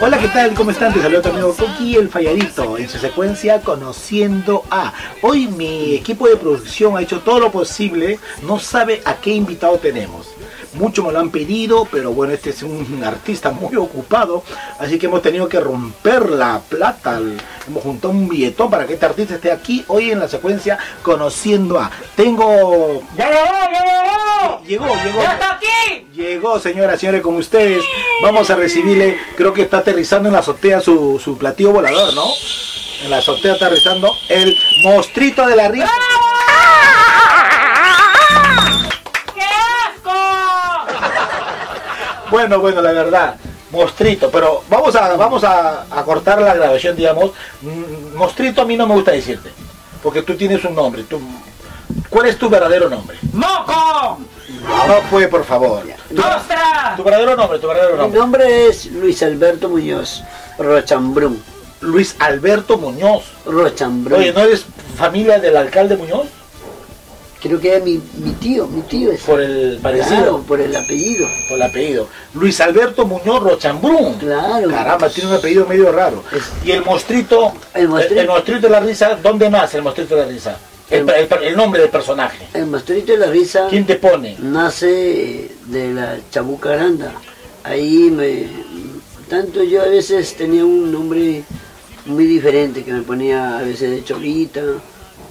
Hola, ¿qué tal? ¿Cómo están? Te saludo tu amigo Coqui el Falladito en su secuencia Conociendo a. Hoy mi equipo de producción ha hecho todo lo posible, no sabe a qué invitado tenemos. Muchos me lo han pedido, pero bueno, este es un artista muy ocupado, así que hemos tenido que romper la plata. Hemos juntado un billetón para que este artista esté aquí hoy en la secuencia Conociendo a. Tengo... ¡Ya llegó, ya llegó! Llegó, llegó. ¡Ya está aquí! Llegó, señoras, señores, con ustedes. Vamos a recibirle, creo que está aterrizando en la azotea su, su platillo volador, ¿no? En la azotea aterrizando el mostrito de la risa. ¡Qué Bueno, bueno, la verdad, mostrito, pero vamos a, vamos a, a cortar la grabación, digamos. Mm, Mostrito a mí no me gusta decirte, porque tú tienes un nombre. Tú, ¿Cuál es tu verdadero nombre? ¡Moco! No fue, por favor. Tu, tu verdadero nombre, tu verdadero Mi nombre. nombre es Luis Alberto Muñoz Rochambrún. Luis Alberto Muñoz. Rochambrún. Oye, ¿no eres familia del alcalde Muñoz? Creo que es mi, mi tío, mi tío es. Por el parecido. Claro, por el apellido. por el apellido. Luis Alberto Muñoz Rochambrún. Claro. Caramba, tiene un apellido medio raro. Es- Y el mostrito, El mostrito. el mostrito de la risa, ¿dónde nace el mostrito de la risa? El, el- el nombre del personaje. El mostrito de la risa ¿Quién te pone? nace de la Chabuca Aranda. Ahí me. Tanto yo a veces tenía un nombre muy diferente que me ponía a veces de cholita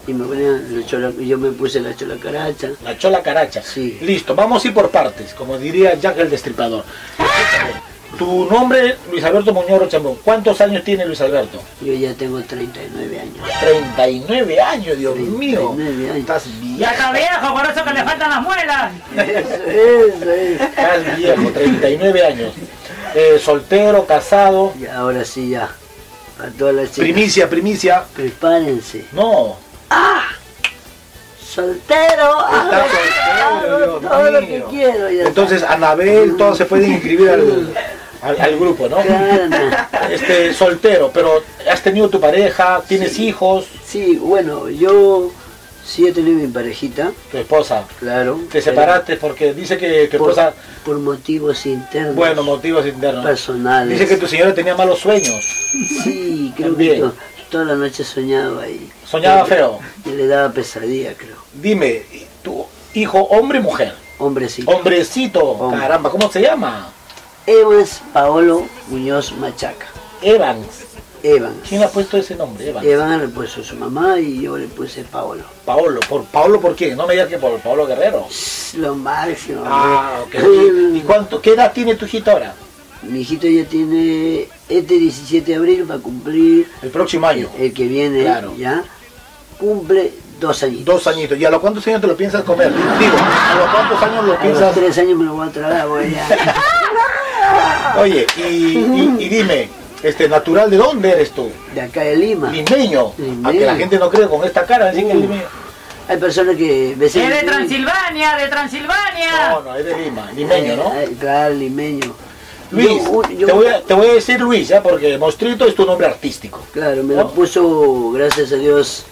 y me ponía la chola, yo me puse la chola caracha. La chola caracha. Sí. Listo, vamos a ir por partes, como diría Jack el Destripador. Escúchame, Tu nombre, Luis Alberto Muñoz Rochambrún. ¿Cuántos años tiene Luis Alberto? Yo ya tengo 39 años. 39 años, Dios mío. 39 años. Estás ¡Ya viejo, está viejo, por eso que le faltan las muelas! Eso, eso es. estás viejo, 39 años. Eh, soltero, casado. Y ahora sí ya. A todas las chicas. Primicia, primicia. Prepárense. No, Soltero. Ah, soltero, todo lo que quiero. Entonces, Anabel, todos se pueden inscribir al, al, al grupo, ¿no? está. Claro, no. Este, soltero, pero has tenido tu pareja, tienes hijos, Sí, bueno, yo sí he tenido mi parejita, tu esposa. claro. Te separaste porque dice que tu por, esposa, por motivos internos. bueno, motivos internos. personales. Dice que tu señora tenía malos sueños. Sí, creo También. que toda la noche soñaba ahí. Soñaba feo. Y le daba pesadilla, creo. Dime, tu hijo, hombre o mujer? Hombrecito, Hombre. caramba, ¿cómo se llama? Evans Paolo Muñoz Machaca. Evans. Evans. ¿Quién le ha puesto ese nombre? Evans. Evans le puso su mamá y yo le puse Paolo. Paolo. ¿Por Paolo por qué? No me digas que por Paolo Guerrero. Lo máximo. Ah, ok. ¿Y cuánto, qué edad tiene tu hijito ahora? Mi hijito ya tiene, este 17 de abril va a cumplir, El próximo año. el que viene Claro. ya, cumple dos añitos. Dos añitos. ¿Y a los cuántos años te lo piensas comer? Digo, ¿a los cuántos años lo A los piensas? tres años me lo voy a tragar, voy ya. Oye, y, y- y dime, este, natural, ¿de dónde eres tú? De acá de Lima. Limeño. Limeño. Aunque la gente no cree con esta cara, decir que es Uh. limeño. Hay personas que ¡Es de Transilvania, de Transilvania! No, no, es de Lima, limeño, ¿no? Ay, Claro, limeño. Luis, Yo- un- yo- te, voy a, te voy a decir Luis, ¿ya? Porque Mostrito es tu nombre artístico. Claro, me ¿No? lo puso, gracias a Dios,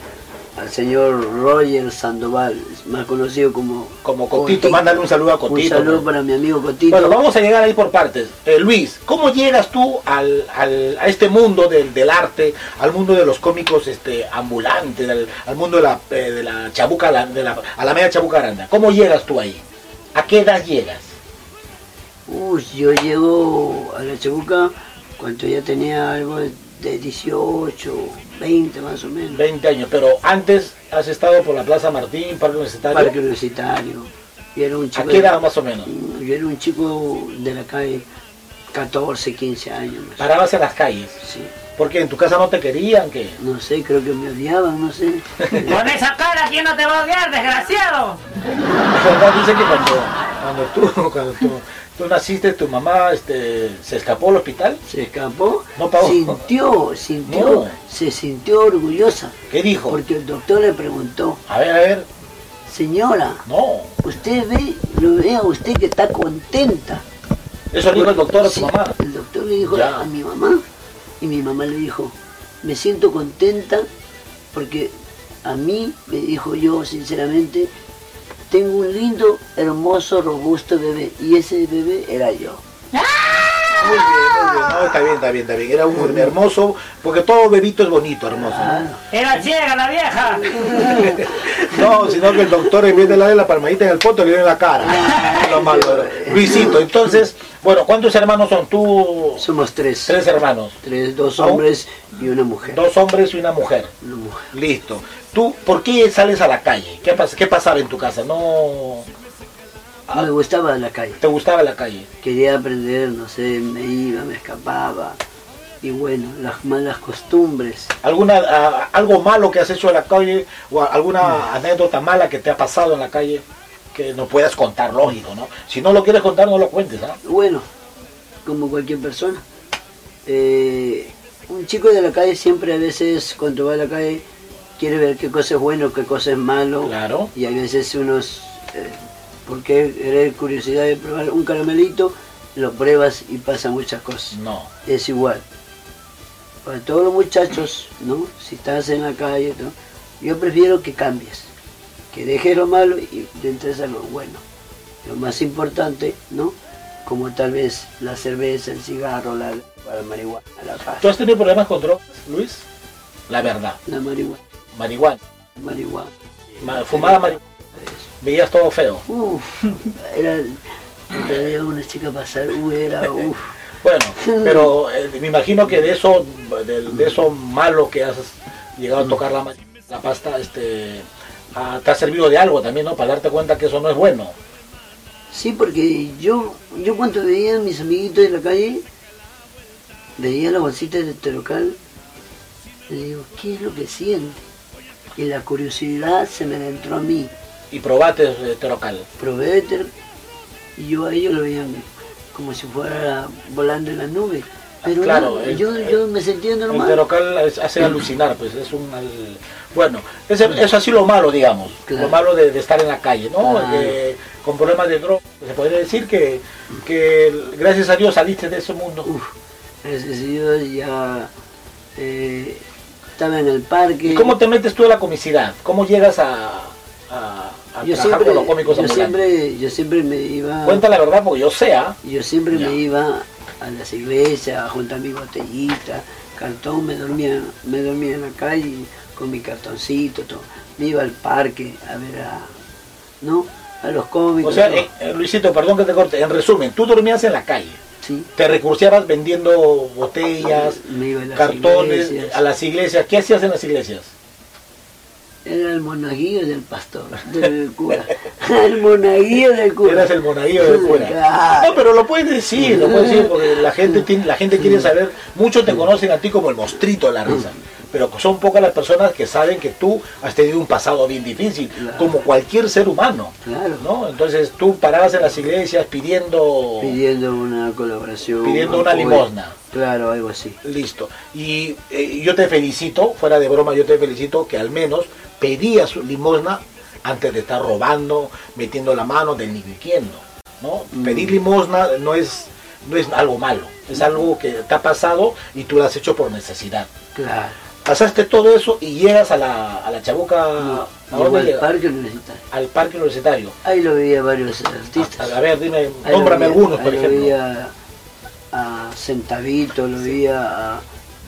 al señor Roger Sandoval, más conocido como... Como Cotito, mándale un saludo a Cotito. Un saludo ¿no? para mi amigo Cotito. Bueno, vamos a llegar ahí por partes. Eh, Luis, ¿cómo llegas tú al, al- a este mundo del, del arte, al mundo de los cómicos este, ambulantes, al, al mundo de la, eh, de la chabuca, de la, a la media chabuca aranda? ¿Cómo llegas tú ahí? ¿A qué edad llegas? Uy, yo llego a la Chabuca cuando ya tenía algo de, de 18, 20 más o menos. 20 años, pero antes has estado por la Plaza Martín, Parque Universitario. Parque Universitario. Yo era un ¿A chico... qué edad más o menos? Yo era un chico de la calle, 14, 15 años. más. Parabas en las calles. Sí. Porque en tu casa no te querían, que No sé, creo que me odiaban, no sé. Con esa cara, ¿quién no te va a odiar, desgraciado? verdad dice que cuando, cuando tú, cuando tú, tú naciste, tu mamá este, se escapó al hospital. Se escapó, No pagó. sintió, sintió, No. se sintió orgullosa. ¿Qué dijo? Porque el doctor le preguntó, A ver, a ver, señora, no. usted ve, lo ve a usted que está contenta. Eso dijo el doctor a Sí, mamá. El doctor le dijo Ya. a mi mamá y mi mamá le dijo, me siento contenta porque a mí, me dijo yo sinceramente, tengo un lindo, hermoso, robusto bebé y ese bebé era yo. Muy bien, muy bien. No, está bien, está bien, está bien. Era un hermoso, porque todo bebito es bonito, hermoso. ¿no? Era ciega la vieja. No, sino que el doctor en vez de darle la palmadita en el poto le dio en la cara. Lo malo. Luisito, entonces, bueno, ¿cuántos hermanos son? Tú, Somos tres. tres hermanos. Tres, dos ¿Aún? hombres y una mujer. Dos hombres y una mujer. Una mujer. Listo. ¿Tú por qué sales a la calle? ¿Qué, pas- qué pasaba en tu casa? ¿No Me gustaba la calle. te gustaba la calle? Quería aprender, no sé, me iba, me escapaba. Y bueno, las malas costumbres. ¿Alguna, a- ¿Algo malo que has hecho en la calle o alguna anécdota mala que te ha pasado en la calle que no puedas contar, lógico, ¿no? Si no lo quieres contar, no lo cuentes, ¿ah? Bueno, como cualquier persona. Eh, un chico de la calle siempre a veces cuando va a la calle quiere ver qué cosa es bueno, qué cosa es malo. Claro. Y a veces unos, eh, porque querer curiosidad de probar un caramelito, lo pruebas y pasan muchas cosas. No. Es igual. Para todos los muchachos, ¿no? Si estás en la calle, ¿no? yo prefiero que cambies, que dejes lo malo y entres a lo bueno. Lo más importante, ¿no? Como tal vez la cerveza, el cigarro, la, la marihuana, la paz. ¿Tú has tenido problemas con drogas, Luis? La verdad. La marihuana, Marihuana. marihuana. Ma- Fumaba marihuana. Veías todo feo. Uf, era, una chica pasar, uh, era, uf. Bueno, pero eh, me imagino que de eso, de, de eso malo que has llegado a tocar la, la pasta, este, ah, te ha servido de algo también, ¿no? Para darte cuenta que eso no es bueno. Sí, porque yo, yo cuando veía a mis amiguitos de la calle, veía la bolsita de Terocal, le digo, ¿qué es lo que siente? Y la curiosidad se me entró a mí. Y probaste Terocal. Probé Ter- y yo a ellos lo veían como si fuera volando en la nube. Pero Claro, no, el- yo, yo me sentía El normal. Es- hace alucinar, pues es un... al- bueno, es, es así lo malo, digamos. Claro. Lo malo de, de estar en la calle, ¿no? Claro. Con problemas de droga. Se podría decir que, que gracias a Dios saliste de ese mundo. Uf, gracias a Dios ya eh, estaba en el parque. ¿Y cómo te metes tú en la comicidad? ¿Cómo llegas a, a, a yo trabajar siempre, con los cómicos yo siempre, yo siempre me iba. Cuenta la verdad porque yo sé, ¿ah? Yo siempre Ya. me iba a las iglesias a juntar mi botellita, cartón, me dormía, me dormía en la calle con mi cartoncito, todo. Me iba al parque a ver a, ¿no? A los cómicos. O sea, eh, eh, Luisito, perdón que te corte. En resumen, tú dormías en la calle. sí, Te recurseabas vendiendo botellas, me iba a las cartones, iglesias. a las iglesias. ¿Qué hacías en las iglesias? Era el monaguillo del pastor, del cura. el monaguillo del cura. Eras el monaguillo del cura. Claro. No, pero lo puedes decir, lo puedes decir, porque la gente, tiene, la gente quiere saber, muchos te conocen a ti como el mostrito de la risa, pero son pocas las personas que saben que tú has tenido un pasado bien difícil, Claro. como cualquier ser humano, Claro. ¿no? Entonces tú parabas en las iglesias pidiendo... Pidiendo una colaboración. Pidiendo un una limosna. Claro, algo así. Listo. Y eh, yo te felicito, fuera de broma, yo te felicito que al menos pedías limosna antes de estar robando, metiendo la mano, delinquiendo. ¿no? Mm. Pedir limosna no es, no es algo malo, es algo que te ha pasado y tú lo has hecho por necesidad. Claro. Pasaste todo eso y llegas a la, a la Chabuca, No, ¿a al parque universitario. Al parque universitario. Ahí lo veía varios artistas. A, a ver, dime, Ahí lo nómbrame veía- algunos, ahí por lo ejemplo. veía a Centavito, lo veía a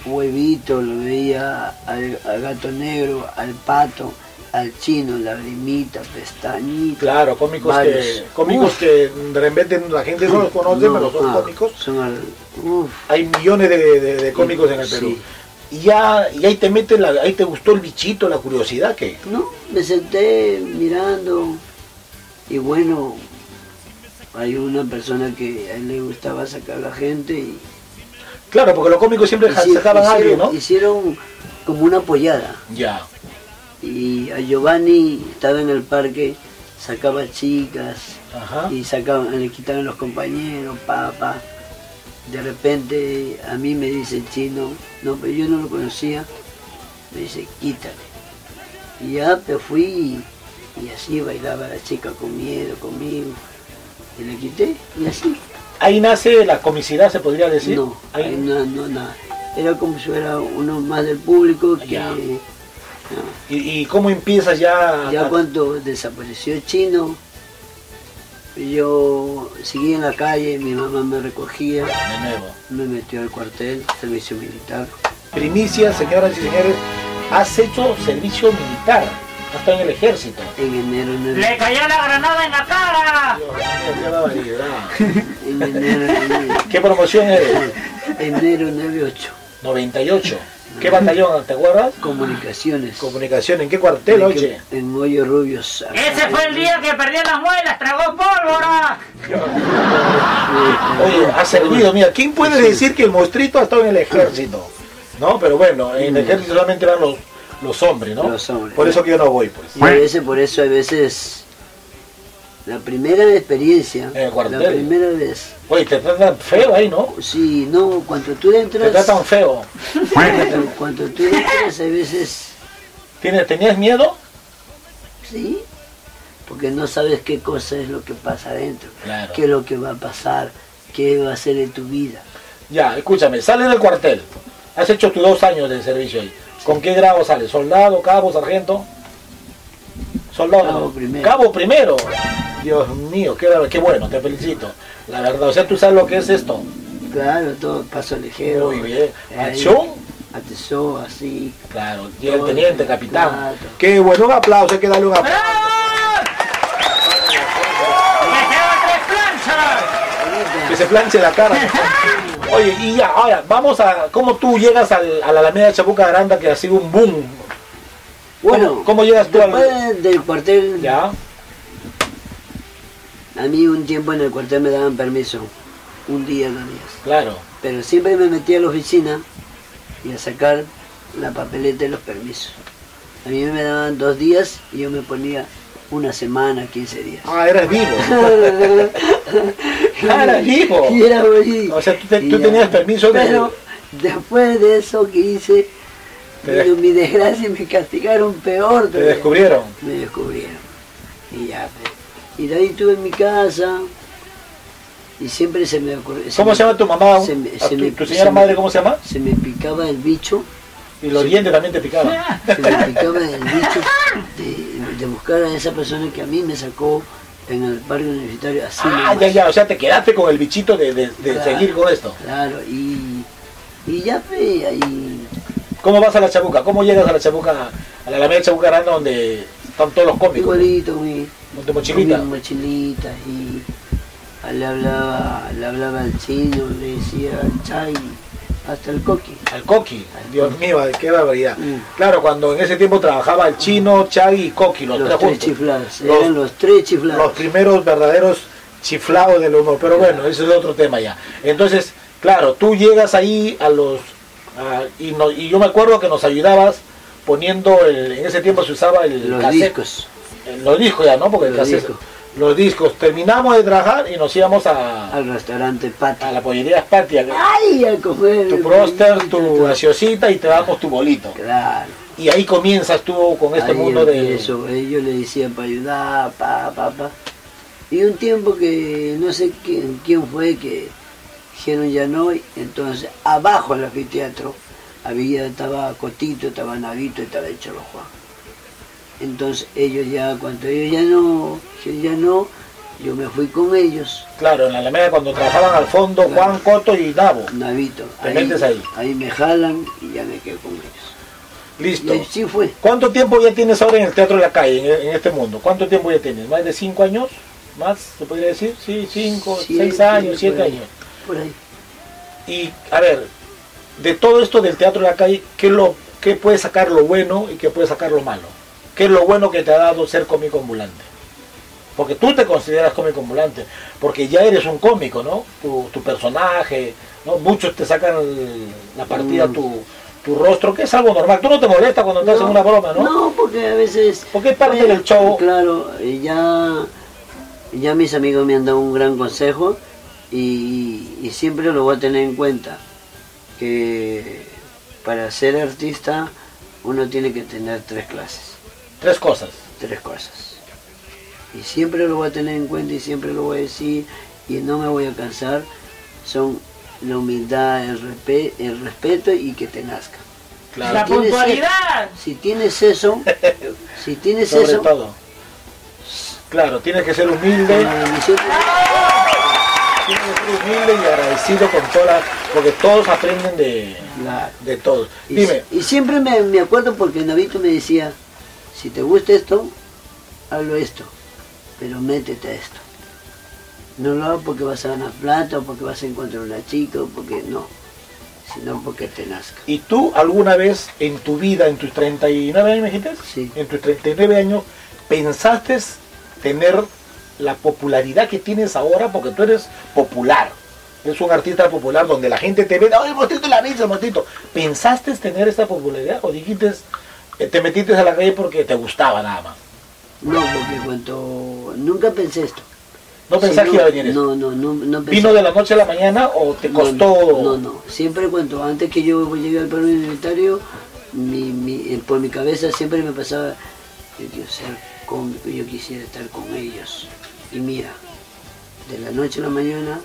Huevito, lo veía al, al Gato Negro, al Pato, al Chino, Lagrimita, Pestañita. Claro, cómicos, que, cómicos Uf. que de repente la gente no los conoce, No, pero son ah, cómicos. Son al, uf, hay millones de, de- de cómicos en el Perú. Sí. Y ya, y ahí te mete la, ahí te gustó el bichito, la curiosidad que No, me senté mirando y bueno, hay una persona que a él le gustaba sacar a la gente y claro, porque los cómicos siempre hici- sacaban a alguien, hicieron, ¿no? hicieron como una apoyada Ya, y a Giovanni estaba en el parque, sacaba chicas ajá. y sacaban, le quitaban los compañeros, papá. De repente a mí me dice el chino, no, pero yo no lo conocía, me dice, quítale. Y ya me fui y, y así bailaba la chica con miedo conmigo. Y le quité y así. Ahí nace la comicidad, se podría decir. No, Ahí- ahí no, no, nada. Era como si fuera uno más del público que... Ya. no. y, y cómo empiezas ya? Ya a- cuando desapareció el chino, yo seguí en la calle, mi mamá me recogía, De nuevo. me metió al cuartel, servicio militar. Primicia, señoras y señores, has hecho servicio militar. Has estado en el ejército. En enero, nueve- ¡Le cayó la granada en la cara! En enero, nueve- ¿Qué promoción eres? enero 98. 98. ¿Qué batallón? ¿Te acuerdas? Comunicaciones. Comunicación. ¿En qué cuartel, En, oye? en Hoyo Rubios. Ese fue el día que perdió las muelas, tragó pólvora. Oye, ha servido. Mira, ¿quién puede decir que el monstruito ha estado en el ejército? No, pero bueno, en el ejército solamente van los, los hombres, ¿no? Los hombres. Por eso que yo no voy, pues. Y a veces, por eso, a veces, la primera experiencia, En el cuartel. la primera vez, Oye, te tratan feo ahí, ¿no? sí, no, cuando tú Te entras, tratan feo. cuando, cuando tú entras, a veces, ¿Tienes, ¿Tenías miedo? sí, porque no sabes qué cosa es lo que pasa adentro, Claro. qué es lo que va a pasar, qué va a ser en tu vida. Ya, escúchame, sales del cuartel. Has hecho tus dos años de servicio ahí. ¿Con qué grado sales? ¿Soldado, cabo, sargento? Soldado. Cabo primero. Cabo primero. Dios mío, qué, qué bueno, te felicito. La verdad, o sea, tú sabes lo que es esto. Claro, todo paso ligero. Muy bien. ¿Acción? Atesó, así. Claro, tiene teniente, capitán. Claro. Qué bueno, un aplauso, hay que darle un aplauso. ¡Bravo! ¡Que se va tres planchas! Que se planche la cara. Oye, y ya, ahora, vamos a, ¿cómo tú llegas al, a la Alameda de Chapuca Granda que ha sido un boom? Bueno, ¿Cómo llegas tú al- después del cuartel, ¿Ya? a mí un tiempo en el cuartel me daban permiso, un día, dos días. Claro. Pero siempre me metía a la oficina y a sacar la papeleta de los permisos. A mí me daban dos días y yo me ponía una semana, 15 días. Ah, eres vivo. Ah, eras vivo. Y era muy- O sea, tú, te- tenías permiso de... Pero después de eso que hice, Te vino mi desgracia y me castigaron peor. Te todavía. descubrieron. Me descubrieron. Y ya, pues. Y de ahí estuve en mi casa y siempre se me ocurrió. ¿Cómo se llama tu mamá? se me- ¿A se tu, me- tu se señora madre cómo se llama? Se me picaba el bicho, Y los dientes también te picaban. se me picaba el bicho de, de buscar a esa persona que a mí me sacó en el parque universitario así. Ah, ya, ya. O sea, te quedaste con el bichito de, de- de Claro, seguir con esto. Claro, y, y ya fue ahí. ¿Cómo vas a la Chabuca? ¿Cómo llegas a la Chabuca, a la Alameda de Chabuca Grande donde están todos los cómicos? Igualito, mi, Con tu mochilita. con mi mochilita y le hablaba, le hablaba al chino, le decía al chai, hasta el coqui. Al Coqui. Dios mío, qué barbaridad. Mm. Claro, cuando en ese tiempo trabajaba el chino, Chagui y Coqui, los, Los, tres chiflados, Los- eran los tres chiflados. los primeros verdaderos chiflados del humor. Pero bueno, ese es otro tema ya. Entonces, claro, tú llegas ahí a los... a- y, no- y yo me acuerdo que nos ayudabas poniendo, el, en ese tiempo se usaba el los cassette. discos. Eh, Los discos ya, ¿no? Porque el cassette- discos. Los discos. Terminamos de trabajar y nos íbamos a, al restaurante Pati. a la pollería Spatia. ¡Ay! A comer. Tu próster, tu gaseosita y te damos tu bolito. Claro. Y ahí comienzas tú con este Ahí mundo de... empiezo, ellos le decían para ayudar, pa, pa, pa. Y un tiempo que no sé quién, quién fue que dijeron ya no, y entonces abajo del anfiteatro había, estaba Cotito, estaba Navito y estaba el Cholo Juan. Entonces ellos ya, cuando ellos ya no, dijeron ya no, yo me fui con ellos, Claro, en la Alameda cuando trabajaban al fondo Juan Coto y Nabo. Navito. Te metes ahí. Ahí me jalan y ya me quedo con ellos. Listo. Y así fue. ¿Cuánto tiempo ya tienes ahora en el teatro de la calle, en, en este mundo? ¿Cuánto tiempo ya tienes? ¿Más de cinco años? ¿Más? ¿Se podría decir? Sí, cinco, Siete, seis años, siete por ahí. años. Por ahí. Y, a ver, de todo esto del teatro de la calle, ¿qué, lo, qué puede sacar lo bueno y qué puede sacar lo malo? ¿Qué es lo bueno que te ha dado ser cómico ambulante? Porque tú te consideras cómico ambulante, porque ya eres un cómico, ¿no? Tu, tu personaje, ¿no? Muchos te sacan el- la partida Mm. tu, tu rostro, que es algo normal. Tú no te molestas cuando te hacen una broma, ¿no? No, porque a veces... Porque es parte del show. Claro, ya, ya mis amigos me han dado un gran consejo y, y siempre lo voy a tener en cuenta, que para ser artista uno tiene que tener tres clases, Tres cosas. tres cosas. Y siempre lo voy a tener en cuenta y siempre lo voy a decir y no me voy a cansar, son la humildad, el, respe- el respeto y que te nazca. Claro. La puntualidad. Si tienes eso, si tienes Sobre eso, todo. Claro, tienes que ser humilde. Tienes que ser humilde y agradecido con todas, porque todos aprenden de, Claro. de todos. Y, Dime, y siempre me, me acuerdo porque Navito me decía, si te gusta esto, hazlo esto, pero métete a esto. No lo hagas porque vas a ganar plata o porque vas a encontrar una chica o porque no, sino porque te nazca. ¿y tú alguna vez en tu vida, en tus 39 años, me dijiste? Sí. En tus 39 años, pensaste tener la popularidad que tienes ahora porque tú eres popular? Eres un artista popular donde la gente te ve, ¡ay, Mostito la risa, Mostito! ¿Pensaste tener esta popularidad o dijiste, te metiste a la calle porque te gustaba nada más? No, porque cuando nunca pensé esto. ¿No pensás que iba a venir eso? No, no, no, no pensé. ¿Vino de la noche a la mañana o te costó? No, no, siempre cuento, antes que yo llegue al Perú Universitario, mi, mi- eh, por mi cabeza siempre me pasaba, yo quiero ser cómico, yo quisiera estar con ellos. Y mira, de la noche a la mañana,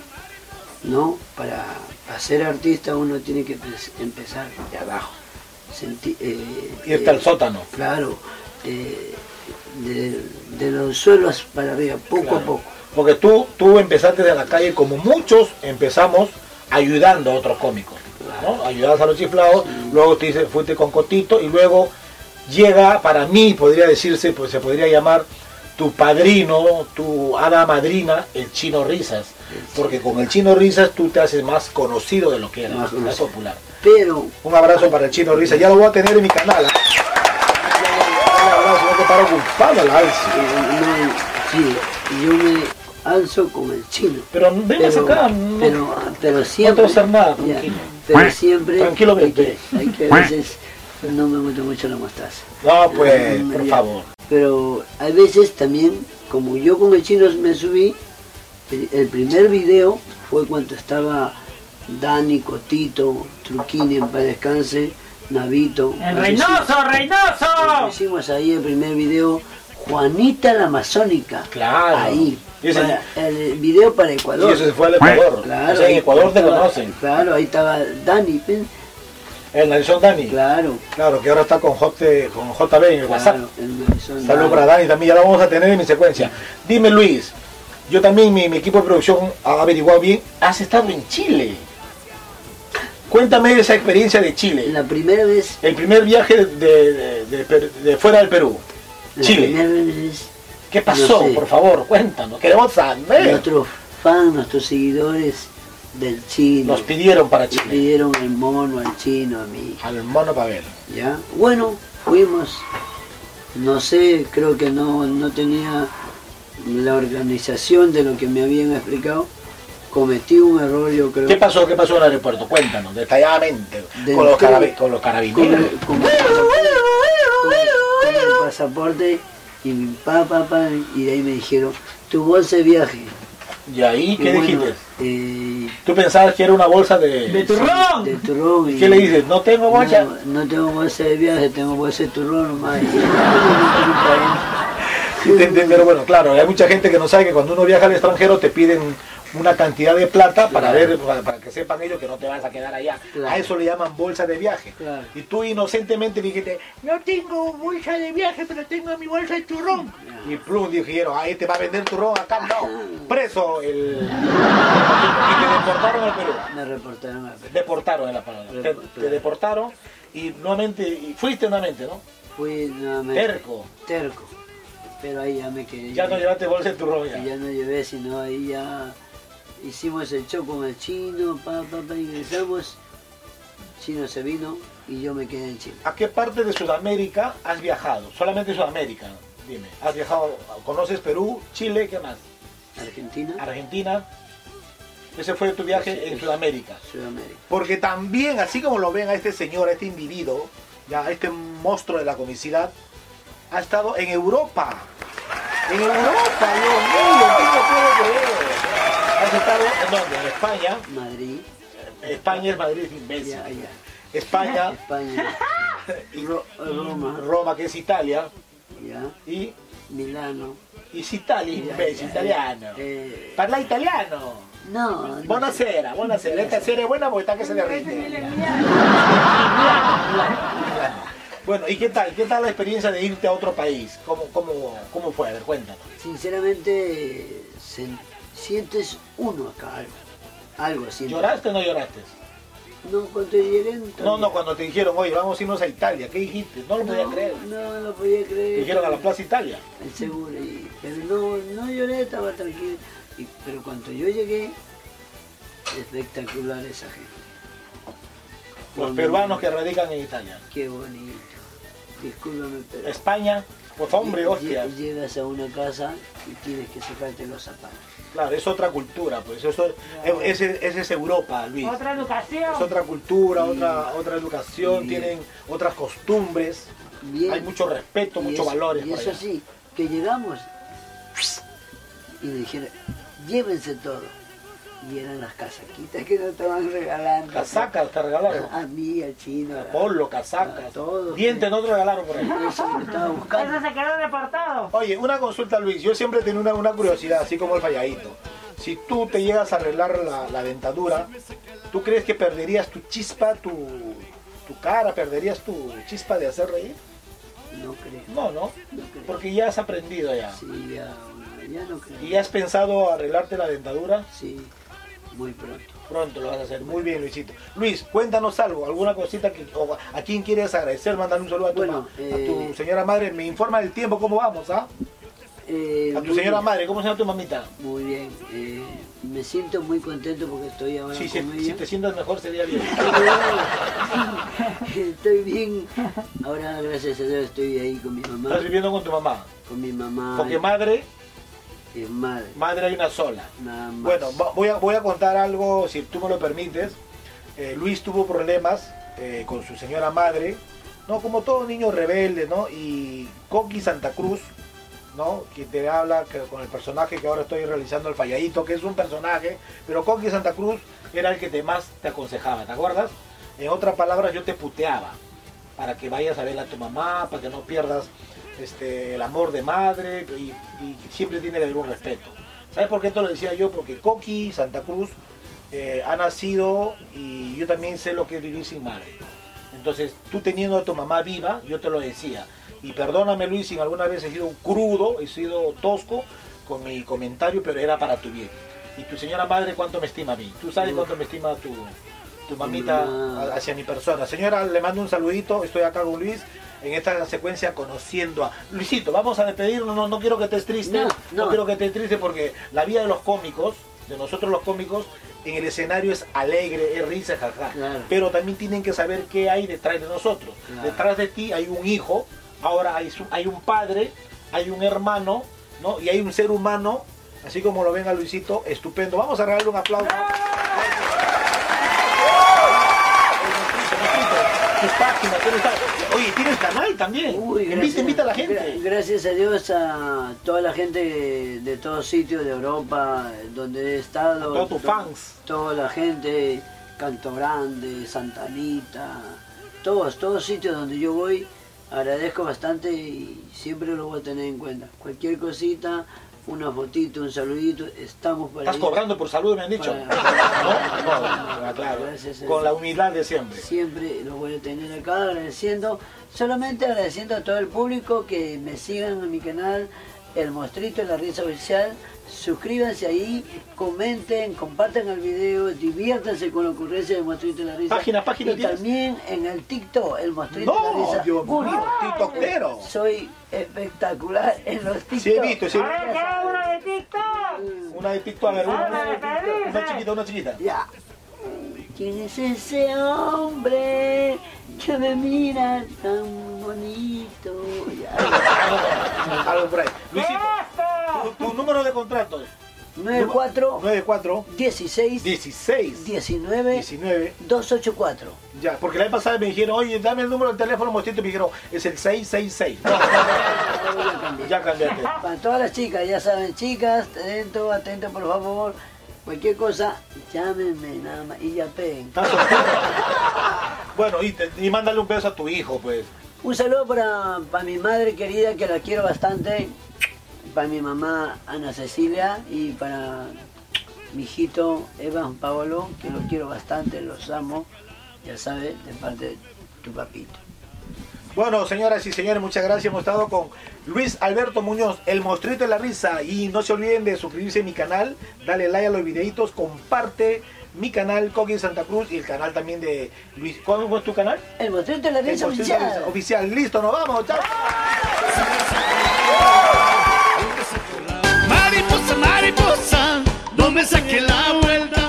no, para, para ser artista uno tiene que empe- empezar de abajo. Senti- eh, Irte al sótano. Claro, eh, de, de los suelos para arriba, poco Claro. a poco. Porque tú, tú empezaste de la calle como muchos empezamos ayudando a otros cómicos. ¿no? Ayudabas a los chiflados, luego te dice, fuiste con Cotito y luego llega, para mí podría decirse, pues se podría llamar tu padrino, tu hada madrina, el chino risas. Porque con el chino risas tú te haces más conocido de lo que era, Más popular. Pero Un abrazo para el chino risas, ya lo voy a tener en mi canal. ¿ah? Un abrazo, no te paro ocupado la alza. Eh, no, sí, yo me alzo con el chino. Pero vengas Pero, acá, no- pero, pero siempre. hacer nada, ya, tranquilo. pero siempre. Tranquilo, hay que, hay que a veces no me gusta mucho la mostaza. No, pues, Mm, por ya. favor. Pero a veces también, como yo con el chino me subí, el, primer video fue cuando estaba Dani, Cotito, Truquini en paz descanse, Navito. ¡El Nos Reynoso, Reynoso! hicimos- ahí el primer video, Juanita la Amazónica. Claro. Ahí. Y ese- Para- el video para Y Ecuador. eso se fue al Ecuador. Claro, o sea, en ahí Ecuador te estaba- conocen. Claro, ahí estaba Dani. El Narizón Dani. Claro. Claro, que ahora está con, J, con JB en el WhatsApp. claro, Saludos para Dani también, ya lo vamos a tener en mi secuencia. Dime Luis, yo también, mi, mi equipo de producción ha averiguado bien, has estado en Chile. Cuéntame esa experiencia de Chile. La primera vez El primer viaje de, de- de Per- de fuera del Perú. La Chile. primera vez ¿Qué pasó? No sé. Por favor, cuéntanos, queremos saber. nuestros fans, nuestros seguidores del chino, Nos pidieron para le Chile. pidieron el mono al chino, a mí. Al mono Pavel. ¿ya? Bueno, fuimos, no sé, creo que no, no tenía la organización de lo que me habían explicado. Cometí un error, yo creo. ¿Qué pasó? ¿Qué pasó en el aeropuerto? Cuéntanos, detalladamente. Del Con los, carabi- con los carabineros. con el pasaporte, con- con el pasaporte y mi papá, papá, y de ahí me dijeron, tu bolsa de viaje. ¿Y ahí qué Y bueno, dijiste? eh, Tú pensabas que era una bolsa de... ¡De turrón! de turrón. ¿Y y- qué le dices? No tengo bolsa. No, no tengo bolsa de viaje, tengo bolsa de turrón nomás. Sí, pero bueno, claro, hay mucha gente que no sabe que cuando uno viaja al extranjero te piden una cantidad de plata para Claro. ver, para, para que sepan ellos que no te vas a quedar allá. Claro. A eso le llaman bolsa de viaje. Claro. Y tú inocentemente dijiste, no tengo bolsa de viaje, pero tengo mi bolsa de turrón. Y plum, dijeron, ah, este va a vender turrón acá, no. Preso el... y te deportaron al Perú. Me reportaron a Perú. Deportaron es la palabra. Te, te deportaron y nuevamente, y fuiste nuevamente, ¿no? Fui nuevamente. Terco. Terco. Pero ahí ya me quedé. Ya no llevaste bolsa de turrón Y ya. ya no llevé, sino ahí ya hicimos el show con el chino, pa, pa, pa, ingresamos. Chino se vino y yo me quedé en Chile. ¿A qué parte de Sudamérica has viajado? Solamente Sudamérica, dime. ¿Has viajado, conoces Perú, Chile, qué más? Argentina, Argentina. Ese fue tu viaje en Sudamérica. Sudamérica. Porque también, así como lo ven a este señor, a este individuo, ya a este monstruo de la comicidad, ha estado en Europa. En Europa, Dios mío, ¿qué no puedo creer? Has estado en dónde? En España. Madrid, España es Madrid, es imbécil. ya, ya. España, España, Ro- Roma, Roma, que es Italia, ya. y, Milano. y es Italia, imbécil, italiano. eh, Parla italiano. no, no. Buonasera, buonasera. Esta serie es buena porque está que se derrite. Bueno, ¿y qué tal? ¿Qué tal la experiencia de irte a otro país? ¿Cómo, cómo, cómo fue? A ver, cuéntanos. Sinceramente, sientes uno acá, algo. Algo sientes. ¿Lloraste o no lloraste? No, cuando llegué... No, todavía- no, cuando te dijeron, oye, vamos a irnos a Italia, ¿qué dijiste? No lo podía No, creer. No, no lo podía Te creer. dijeron a la Plaza Italia. El seguro, y- pero no, no lloré, estaba tranquilo. Y- pero cuando yo llegué, espectacular esa gente. Los peruanos que radican en Italia. Qué bonito. Discúlpame, pero... España, pues hombre, hostia. lle- Llegas a una casa y tienes que sacarte los zapatos. Claro, es otra cultura, pues. Eso, es, es, es Europa, Luis. Otra educación. Es otra cultura, Sí. otra, otra educación, Sí. tienen otras costumbres. Bien. Hay mucho respeto, Y muchos eso- valores. Y eso allá. sí, que llegamos y me dijeron, llévense todo. Y eran las casaquitas que nos estaban regalando. Casacas te regalaron. A mí, al chino. a- Polo, casacas. a todos. Dientes no te regalaron por ahí. Eso me estaba Eso buscando. se quedó deportado. Oye, una consulta, Luis. Yo siempre tengo una, una curiosidad, así como el falladito. Si tú te llegas a arreglar la, la dentadura, ¿tú crees que perderías tu chispa, tu, tu cara, perderías tu chispa de hacer reír? No creo. No, no. No creo. Porque ya has aprendido ya. Sí, ya, ya no creo. ¿Y has pensado arreglarte la dentadura? Sí, muy pronto. Pronto lo vas a hacer. Muy bien, Luisito. Luis, cuéntanos algo, alguna cosita que o a quién quieres agradecer, mandar un saludo a tu, Bueno, ma- eh, a tu señora madre. Me informa del tiempo, ¿cómo vamos? ¿ah? Eh, A tu señora bien, madre, ¿cómo se llama tu mamita? Muy bien. eh, me siento muy contento porque estoy ahora Sí, si, con si ella. te sientas mejor sería bien. estoy bien. Ahora, gracias a Dios, estoy ahí con mi mamá. Estás viviendo con tu mamá. Con mi mamá. Porque madre, es madre. madre hay una sola. Nada más. Bueno, voy a, voy a contar algo, si tú me lo permites. Eh, Luis tuvo problemas eh, con su señora madre, ¿no? Como todo niño rebelde, ¿no? Y Coqui Santa Cruz, ¿no? Que te habla que- con el personaje que ahora estoy realizando, el falladito, que es un personaje, pero Coqui Santa Cruz era el que te más te aconsejaba, ¿te acuerdas? En otras palabras, yo te puteaba para que vayas a ver a tu mamá, para que no pierdas este, el amor de madre y, y siempre tiene que haber un respeto. ¿Sabes por qué te lo decía yo? Porque Coqui Santa Cruz eh, ha nacido y yo también sé lo que es vivir sin madre. Entonces, tú teniendo a tu mamá viva, yo te lo decía. Y perdóname Luis, si alguna vez he sido crudo, he sido tosco con mi comentario, pero era para tu bien. Y tu señora madre, ¿cuánto me estima a mí? ¿Tú sabes cuánto me estima tu, tu mamita hacia mi persona? Señora, le mando un saludito, estoy acá con Luis en esta secuencia conociendo a Luisito. Vamos a despedirnos, no, no quiero que estés triste, No, no, no. quiero que estés triste porque la vida de los cómicos, de nosotros los cómicos, en el escenario es alegre, es risa, jaja. Claro. Pero también tienen que saber qué hay detrás de nosotros. Claro. Detrás de ti hay un hijo, ahora hay, su- hay un padre, hay un hermano, ¿no? Y hay un ser humano, así como lo ven a Luisito, estupendo. Vamos a regalarle un aplauso. Oye, tienes canal también. Uy, invita, invita a la gente. Gracias a Dios a toda la gente de, todos sitios de Europa donde he estado. Todos tus fans. Toda la gente, Canto Grande, Santa Anita, todos, todos sitios donde yo voy, agradezco bastante y siempre lo voy a tener en cuenta. Cualquier cosita, una fotito, un saludito, estamos para Estás ahí. cobrando por salud, me han dicho. Para- ¿No? No, claro. Con la humildad de siempre. Siempre lo voy a tener acá agradeciendo, solamente agradeciendo a todo el público que me sigan en mi canal, El Mostrito de la Risa Oficial. Suscríbanse ahí, comenten, compartan el video, diviértanse con la ocurrencia del Mostrito de la Risa. Página, página Y tienes. también en el TikTok, El Mostrito de la No, Risa. Dios mío, tiktokero. Soy espectacular en los TikTok. Sí he visto, sí he A ver, visto. ¿qué hay una de TikTok? Una de TikTok, a ver, una, una, despedirse. una chiquita, una chiquita. Ya. ¿Quién es ese hombre que me mira tan bonito? Ya. Algo por ahí. Luisito. Tu, tu número de contratos. 94 94 16 16 19 19 284. Ya, porque la vez pasada me dijeron, oye, dame el número del teléfono, mostrito, y me dijeron, es el 666. No, no, no, Ya cambiaste. Para todas las chicas, ya saben, chicas, atento, atento por favor. Cualquier cosa, llámenme nada más y ya peguen. Bueno, y, te- y mándale un beso a tu hijo, pues. Un saludo para, para mi madre querida, que la quiero bastante. Para mi mamá Ana Cecilia y para mi hijito Evan Paolo, que los quiero bastante, los amo. Ya sabes, de parte de tu papito. Bueno, señoras y señores, muchas gracias. Hemos estado con Luis Alberto Muñoz, el monstruito de la risa. Y no se olviden de suscribirse a mi canal, dale like a los videitos, comparte mi canal, Coqui Santa Cruz, y el canal también de Luis. ¿Cómo es tu canal? El monstruito de la El risa Monstruito de la oficial. Risa Oficial. Listo, nos vamos. Chao. Mariposa, mariposa, no me saque la vuelta.